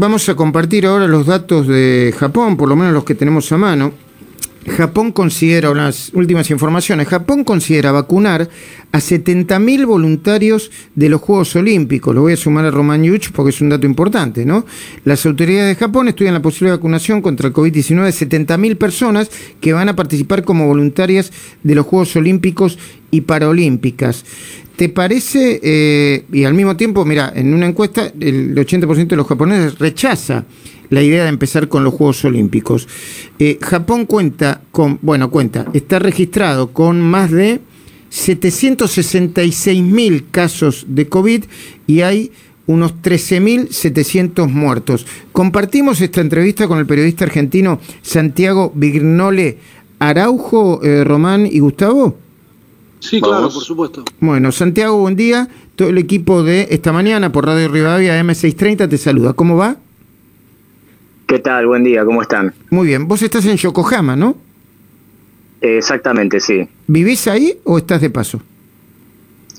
vamos a compartir ahora los datos de Japón, por lo menos los que tenemos a mano. Japón considera, las últimas informaciones, Japón considera vacunar a 70.000 voluntarios de los Juegos Olímpicos. Lo voy a sumar a Roman Yuch porque es un dato importante, ¿no? Las autoridades de Japón estudian la posible vacunación contra el COVID-19 de 70.000 personas que van a participar como voluntarias de los Juegos Olímpicos y Paralímpicas. ¿Te parece, eh, y al mismo tiempo, mira, en una encuesta el 80% de los japoneses rechaza la idea de empezar con los Juegos Olímpicos. Eh, Japón cuenta con, bueno, cuenta, está registrado con más de 766 mil casos de COVID y hay unos 13.700 muertos. Compartimos esta entrevista con el periodista argentino Santiago Vignole Araujo, eh, Román y Gustavo. Sí, claro, por supuesto. Bueno, Santiago, buen día. Todo el equipo de esta mañana por Radio Rivadavia M630 te saluda. ¿Cómo va? ¿Qué tal? Buen día, ¿cómo están? Muy bien. Vos estás en Yokohama, ¿no? Exactamente, sí. ¿Vivís ahí o estás de paso?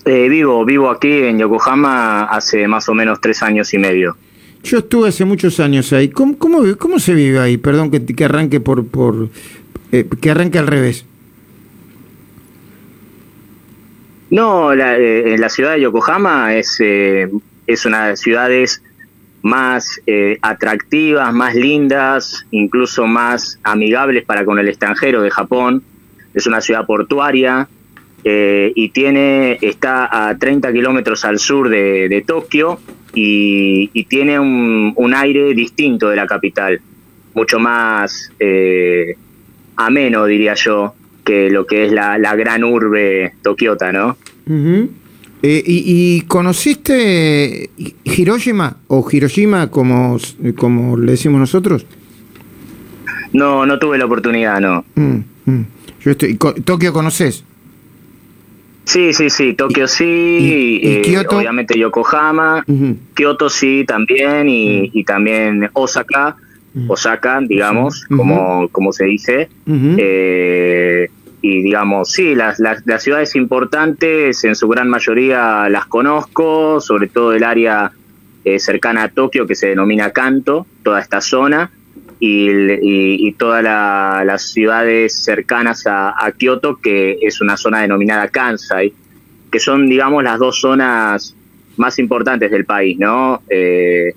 Eh, vivo, vivo aquí en Yokohama hace más o menos tres años y medio. Yo estuve hace muchos años ahí. ¿Cómo, cómo, se vive ahí? Perdón que, que arranque por, por eh, que arranque al revés. No, la, eh, la ciudad de Yokohama es, eh, es una de las ciudades más eh, atractivas, más lindas, incluso más amigables para con el extranjero de Japón. Es una ciudad portuaria y tiene está a 30 kilómetros al sur de, Tokio y, tiene un, aire distinto de la capital, mucho más ameno, diría yo, que lo que es la, gran urbe tokiota, ¿no? Eh, y, conociste Hiroshima o Hiroshima como, como le decimos nosotros? No, no tuve la oportunidad, no. Mm, mm. Yo estoy, ¿Tokio conoces? Sí, sí, sí, Tokio sí, ¿Y, eh, obviamente Yokohama, Kyoto sí también y, y también Osaka Osaka, digamos, como, como se dice. Eh, y digamos, sí, las, las, ciudades importantes en su gran mayoría las conozco, sobre todo el área eh, cercana a Tokio que se denomina Kanto, toda esta zona, y, todas las ciudades cercanas a, Kioto, que es una zona denominada Kansai, que son, digamos, las dos zonas más importantes del país, ¿no? Eh,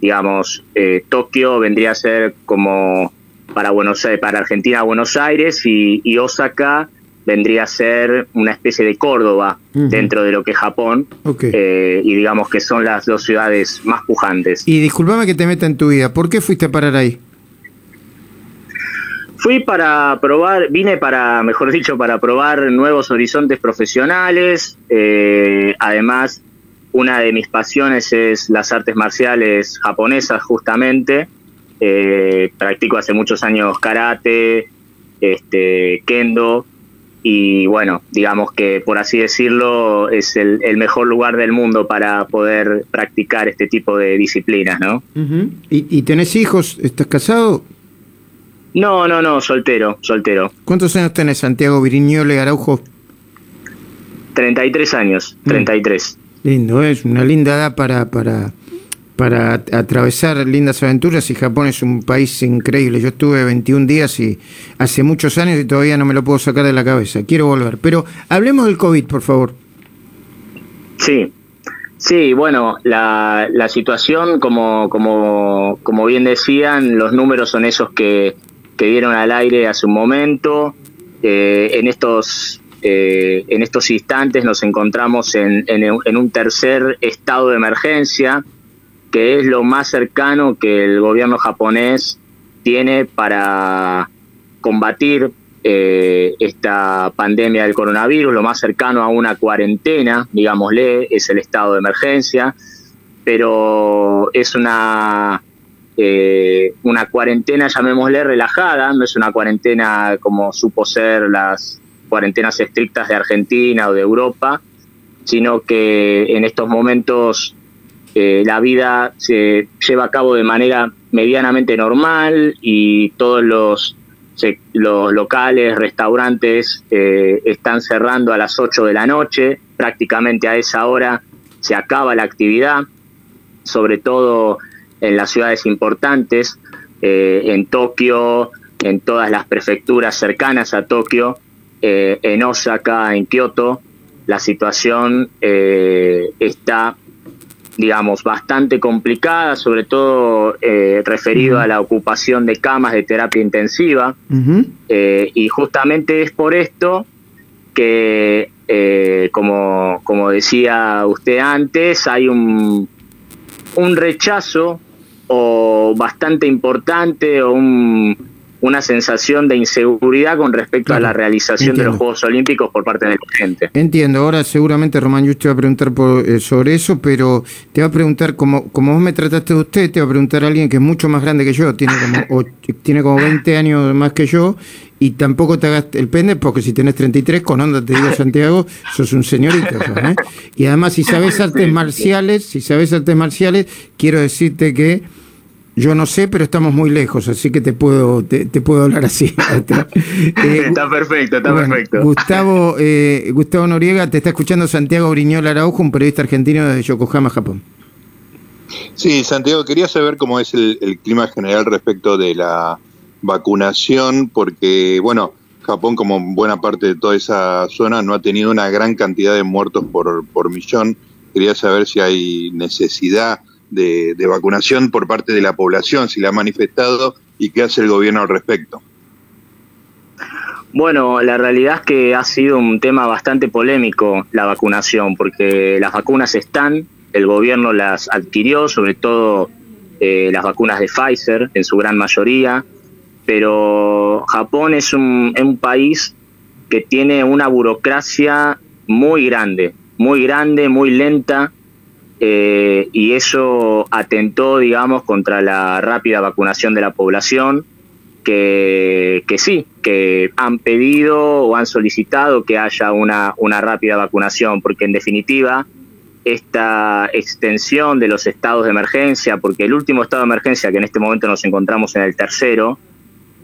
digamos, eh, Tokio vendría a ser como para Buenos Aires, para Argentina Buenos Aires y, Osaka vendría a ser una especie de Córdoba dentro de lo que es Japón eh, y digamos que son las dos ciudades más pujantes. Y discúlpame que te meta en tu vida, ¿por qué fuiste a parar ahí? Fui para probar, vine para, mejor dicho, para probar nuevos horizontes profesionales, eh, además una de mis pasiones es las artes marciales japonesas, justamente. Eh, practico hace muchos años karate, este, kendo, y bueno, digamos que por así decirlo es el, mejor lugar del mundo para poder practicar este tipo de disciplinas, ¿no? ¿Y, ¿Y, tenés hijos? ¿Estás casado? No, no, no, soltero, soltero. ¿Cuántos años tenés, Santiago Viriñole Araujo? 33 años, 33. Lindo, es una linda edad para, para, para atravesar lindas aventuras y Japón es un país increíble. Yo estuve 21 días y hace muchos años y todavía no me lo puedo sacar de la cabeza. Quiero volver. Pero hablemos del COVID, por favor. Sí, sí, bueno, la, la situación, como, como, como bien decían, los números son esos que, que dieron al aire hace un momento. Eh, en estos eh, en estos instantes nos encontramos en, un tercer estado de emergencia, que es lo más cercano que el gobierno japonés tiene para combatir eh, esta pandemia del coronavirus, lo más cercano a una cuarentena, digámosle, es el estado de emergencia, pero es una, eh, una cuarentena, llamémosle, relajada, no es una cuarentena como supo ser las cuarentenas estrictas de Argentina o de Europa, sino que en estos momentos eh, la vida se lleva a cabo de manera medianamente normal y todos los, los locales, restaurantes eh, están cerrando a las 8 de la noche, prácticamente a esa hora se acaba la actividad, sobre todo en las ciudades importantes, eh, en Tokio, en todas las prefecturas cercanas a Tokio, eh, en Osaka, en Kioto, la situación eh, está, digamos, bastante complicada, sobre todo referido a la ocupación de camas de terapia intensiva. y justamente es por esto que, como, como decía usted antes, hay un, un rechazo o bastante importante o una sensación de inseguridad con respecto a la realización de los Juegos Olímpicos por parte de la gente. Entiendo, ahora seguramente Román yo te va a preguntar eh, sobre eso, pero te va a preguntar, como, como vos me trataste de usted, te va a preguntar a alguien que es mucho más grande que yo, tiene como, tiene como 20 años más que yo, y tampoco te hagas el pende, porque si tenés 33, con onda te digo Santiago, sos un señorito. ¿eh? Y además, si sabes artes marciales, si sabes artes marciales, quiero decirte que yo no sé, pero estamos muy lejos, así que te puedo te, puedo hablar así. Eh, está perfecto, está perfecto. Gustavo, eh, Gustavo Noriega, te está escuchando Santiago Briñol Araujo, un periodista argentino de Yokohama, Japón. Sí, Santiago, quería saber cómo es el, clima general respecto de la vacunación, porque, bueno, Japón, como buena parte de toda esa zona, no ha tenido una gran cantidad de muertos por, por millón. Quería saber si hay necesidad de, vacunación por parte de la población, si la ha manifestado y qué hace el gobierno al respecto. Bueno, la realidad es que ha sido un tema bastante polémico la vacunación, porque las vacunas están, el gobierno las adquirió, sobre todo eh, las vacunas de Pfizer en su gran mayoría, pero Japón es un, es un país que tiene una burocracia muy grande, muy grande, muy lenta, eh, y eso atentó, digamos, contra la rápida vacunación de la población, que, que, sí, que han pedido o han solicitado que haya una, una rápida vacunación, porque en definitiva esta extensión de los estados de emergencia, porque el último estado de emergencia, que en este momento nos encontramos en el tercero,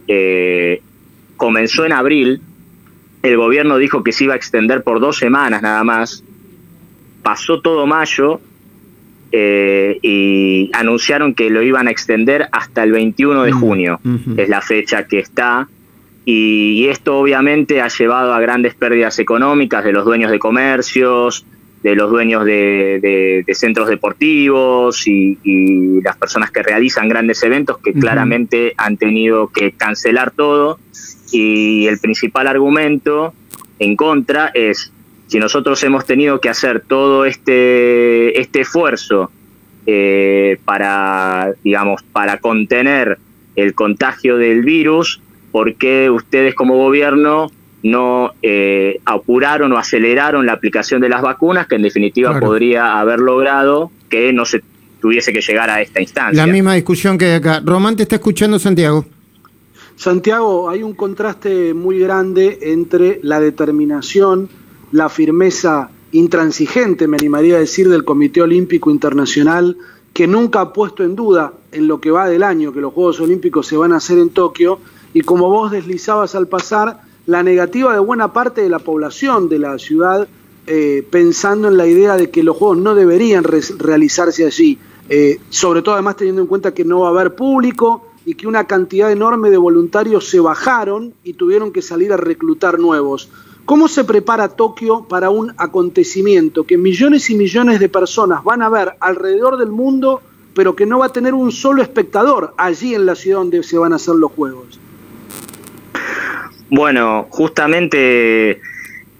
eh, comenzó en abril, el gobierno dijo que se iba a extender por dos semanas nada más, pasó todo mayo eh, y anunciaron que lo iban a extender hasta el 21 de junio, es la fecha que está. Y, esto obviamente ha llevado a grandes pérdidas económicas de los dueños de comercios, de los dueños de, centros deportivos y, las personas que realizan grandes eventos que claramente han tenido que cancelar todo. Y el principal argumento en contra es si nosotros hemos tenido que hacer todo este, este esfuerzo eh, para, digamos, para contener el contagio del virus, ¿por qué ustedes como gobierno no eh, apuraron o aceleraron la aplicación de las vacunas, que en definitiva podría haber logrado que no se tuviese que llegar a esta instancia? La misma discusión que hay acá. Román, te está escuchando Santiago. Santiago, hay un contraste muy grande entre la determinación la firmeza intransigente, me animaría a decir, del Comité Olímpico Internacional, que nunca ha puesto en duda en lo que va del año que los Juegos Olímpicos se van a hacer en Tokio, y como vos deslizabas al pasar, la negativa de buena parte de la población de la ciudad, eh, pensando en la idea de que los Juegos no deberían realizarse allí, eh, sobre todo además teniendo en cuenta que no va a haber público y que una cantidad enorme de voluntarios se bajaron y tuvieron que salir a reclutar nuevos. ¿Cómo se prepara Tokio para un acontecimiento que millones y millones de personas van a ver alrededor del mundo, pero que no va a tener un solo espectador allí en la ciudad donde se van a hacer los Juegos? Bueno, justamente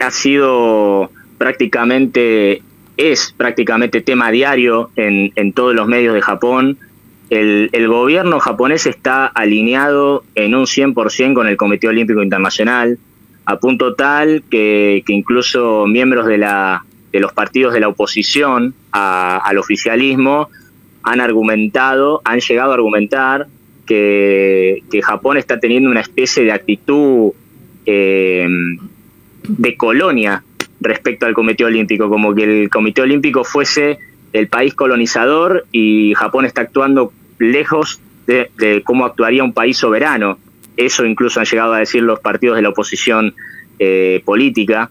ha sido prácticamente, es prácticamente tema diario en, todos los medios de Japón. El, el, gobierno japonés está alineado en un 100% con el Comité Olímpico Internacional a punto tal que, incluso miembros de, la, de los partidos de la oposición al oficialismo han argumentado, han llegado a argumentar que, Japón está teniendo una especie de actitud eh, de colonia respecto al Comité Olímpico, como que el Comité Olímpico fuese el país colonizador y Japón está actuando lejos de cómo actuaría un país soberano. Eso incluso han llegado a decir los partidos de la oposición eh, política.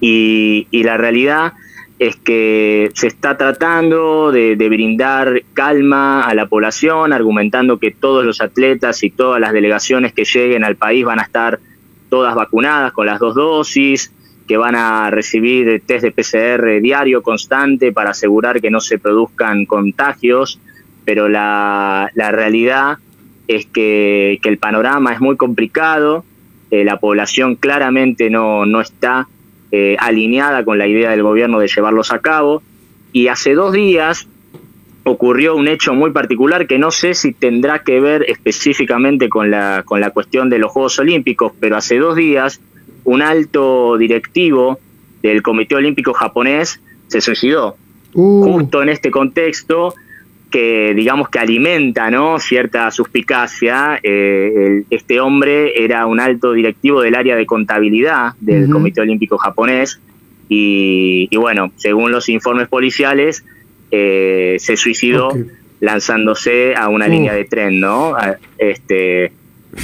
Y, la realidad es que se está tratando de, brindar calma a la población, argumentando que todos los atletas y todas las delegaciones que lleguen al país van a estar todas vacunadas con las dos dosis, que van a recibir test de PCR diario constante para asegurar que no se produzcan contagios, pero la, realidad es que, el panorama es muy complicado, eh, la población claramente no, no está eh, alineada con la idea del gobierno de llevarlos a cabo. Y hace dos días ocurrió un hecho muy particular que no sé si tendrá que ver específicamente con la, con la cuestión de los Juegos Olímpicos, pero hace dos días un alto directivo del Comité Olímpico japonés se suicidó. Uh. Justo en este contexto, que digamos que alimenta ¿no? cierta suspicacia. Eh, este hombre era un alto directivo del área de contabilidad del Comité Olímpico japonés y, bueno, según los informes policiales, eh, se suicidó lanzándose a una línea de tren, ¿no? Este,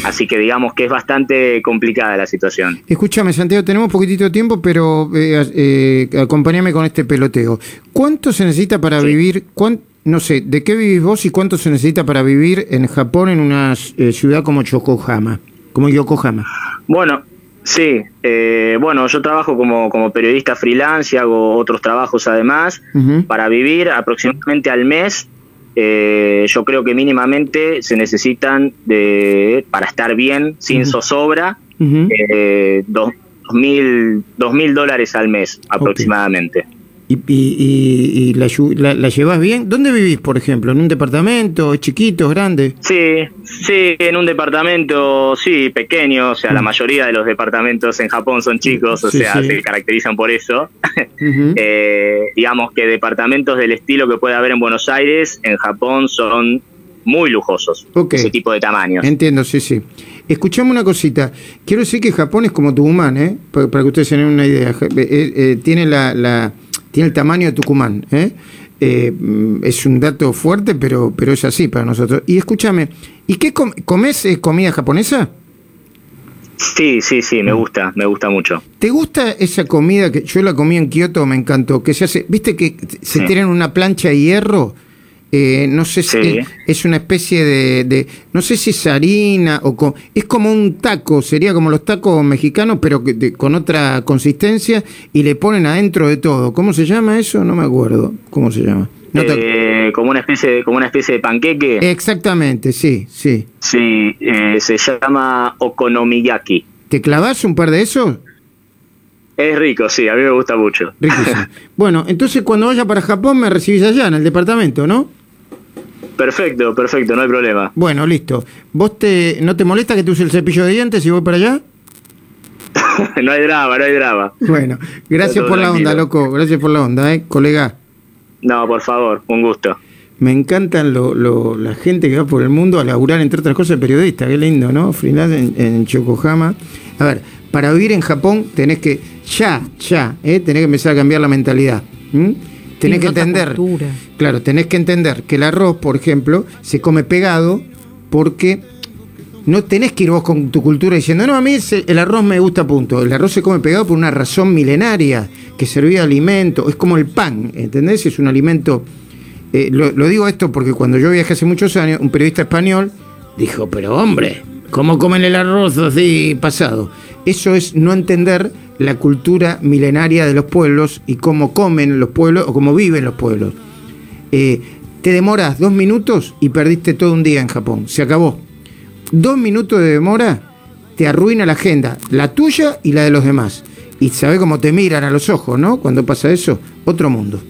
Así que digamos que es bastante complicada la situación. Escúchame, Santiago, tenemos poquitito de tiempo, pero eh, acompáñame con este peloteo. ¿Cuánto se necesita para vivir? No sé, ¿de qué vivís vos y cuánto se necesita para vivir en Japón en una eh, ciudad como Yokohama? Como Yokohama. Bueno, sí. Eh, bueno, yo trabajo como, como periodista freelance y hago otros trabajos además. Para vivir aproximadamente al mes, eh, yo creo que mínimamente se necesitan, de, para estar bien, sin zozobra, dos, mil, dos mil dólares al mes aproximadamente. ¿Y, y, la, la, llevas bien? ¿Dónde vivís, por ejemplo? ¿En un departamento? ¿Es chiquito, grande? Sí, sí, en un departamento, sí, pequeño. O sea, la mm. mayoría de los departamentos en Japón son chicos, o sea, se caracterizan por eso. Eh, digamos que departamentos del estilo que puede haber en Buenos Aires, en Japón son muy lujosos. Ese tipo de tamaños. Entiendo, sí, sí. Escuchame una cosita. Quiero decir que Japón es como Tucumán, ¿eh? Para, que ustedes tengan una idea. Eh, eh, tiene la tiene el tamaño de Tucumán. ¿eh? Eh, es un dato fuerte, pero, pero es así para nosotros. Y escúchame, ¿y qué comes eh, comida japonesa? Sí, sí, sí, me gusta, me gusta mucho. ¿Te gusta esa comida que yo la comí en Kioto, me encantó? Que se hace, ¿viste que se tiene una plancha de hierro? Eh, no sé si es una especie de, no sé si es harina o es como un taco, sería como los tacos mexicanos, pero con otra consistencia y le ponen adentro de todo. ¿Cómo se llama eso? No me acuerdo. ¿Cómo se llama? Eh, como una especie de, como una especie de panqueque. Exactamente, sí, sí. Sí, eh, se llama okonomiyaki. ¿Te clavas un par de esos? Es rico, sí, a mí me gusta mucho. bueno, entonces cuando vaya para Japón me recibís allá en el departamento, ¿no? Perfecto, perfecto, no hay problema. Bueno, listo. ¿Vos te, no te molesta que te use el cepillo de dientes si voy para allá? no hay drama, no hay drama. Bueno, gracias por la onda, loco. Gracias por la onda, ¿eh? Colega. No, por favor, un gusto. Me encantan lo, la gente que va por el mundo a laburar, entre otras cosas, periodista. Qué lindo, ¿no? Freelance en, en Yokohama. A ver, para vivir en Japón tenés que, ya, ya, ¿eh? tenés que empezar a cambiar la mentalidad. Tenés que entender, claro, tenés que entender que el arroz, por ejemplo, se come pegado porque no tenés que ir vos con tu cultura diciendo, no, a mí el arroz me gusta, punto. El arroz se come pegado por una razón milenaria, que servía alimento, es como el pan, ¿entendés? Es un alimento... Eh, lo, lo, digo esto porque cuando yo viajé hace muchos años, un periodista español dijo, pero hombre, ¿cómo comen el arroz así pasado? Eso es no entender la cultura milenaria de los pueblos y cómo comen los pueblos o cómo viven los pueblos. Eh, te demoras dos minutos y perdiste todo un día en Japón. Se acabó. Dos minutos de demora te arruina la agenda, la tuya y la de los demás. Y sabes cómo te miran a los ojos, ¿no? Cuando pasa eso, otro mundo.